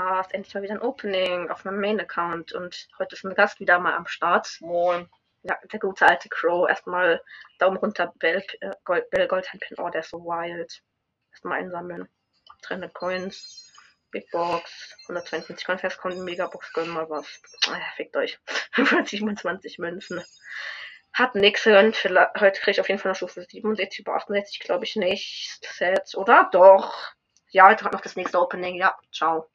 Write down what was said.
Cast, endlich mal wieder ein Opening auf meinem Main-Account und heute ist ein Gast wieder mal am Start. Moin. Ja, der gute alte Crow. Erstmal Daumen runter, Bell, äh, Gold, Bell Goldhandpin. Oh, der ist so wild. Erstmal einsammeln. 300 Coins. Big Box. 152 Coins. Kommt eine Megabox. Gönn mal was. Ah, fickt euch. 527 Münzen. Hat nix. Heute kriege ich auf jeden Fall eine Stufe 67 über 68, glaube ich nicht. Set, oder? Doch. Ja, heute hat noch das nächste Opening. Ja, ciao.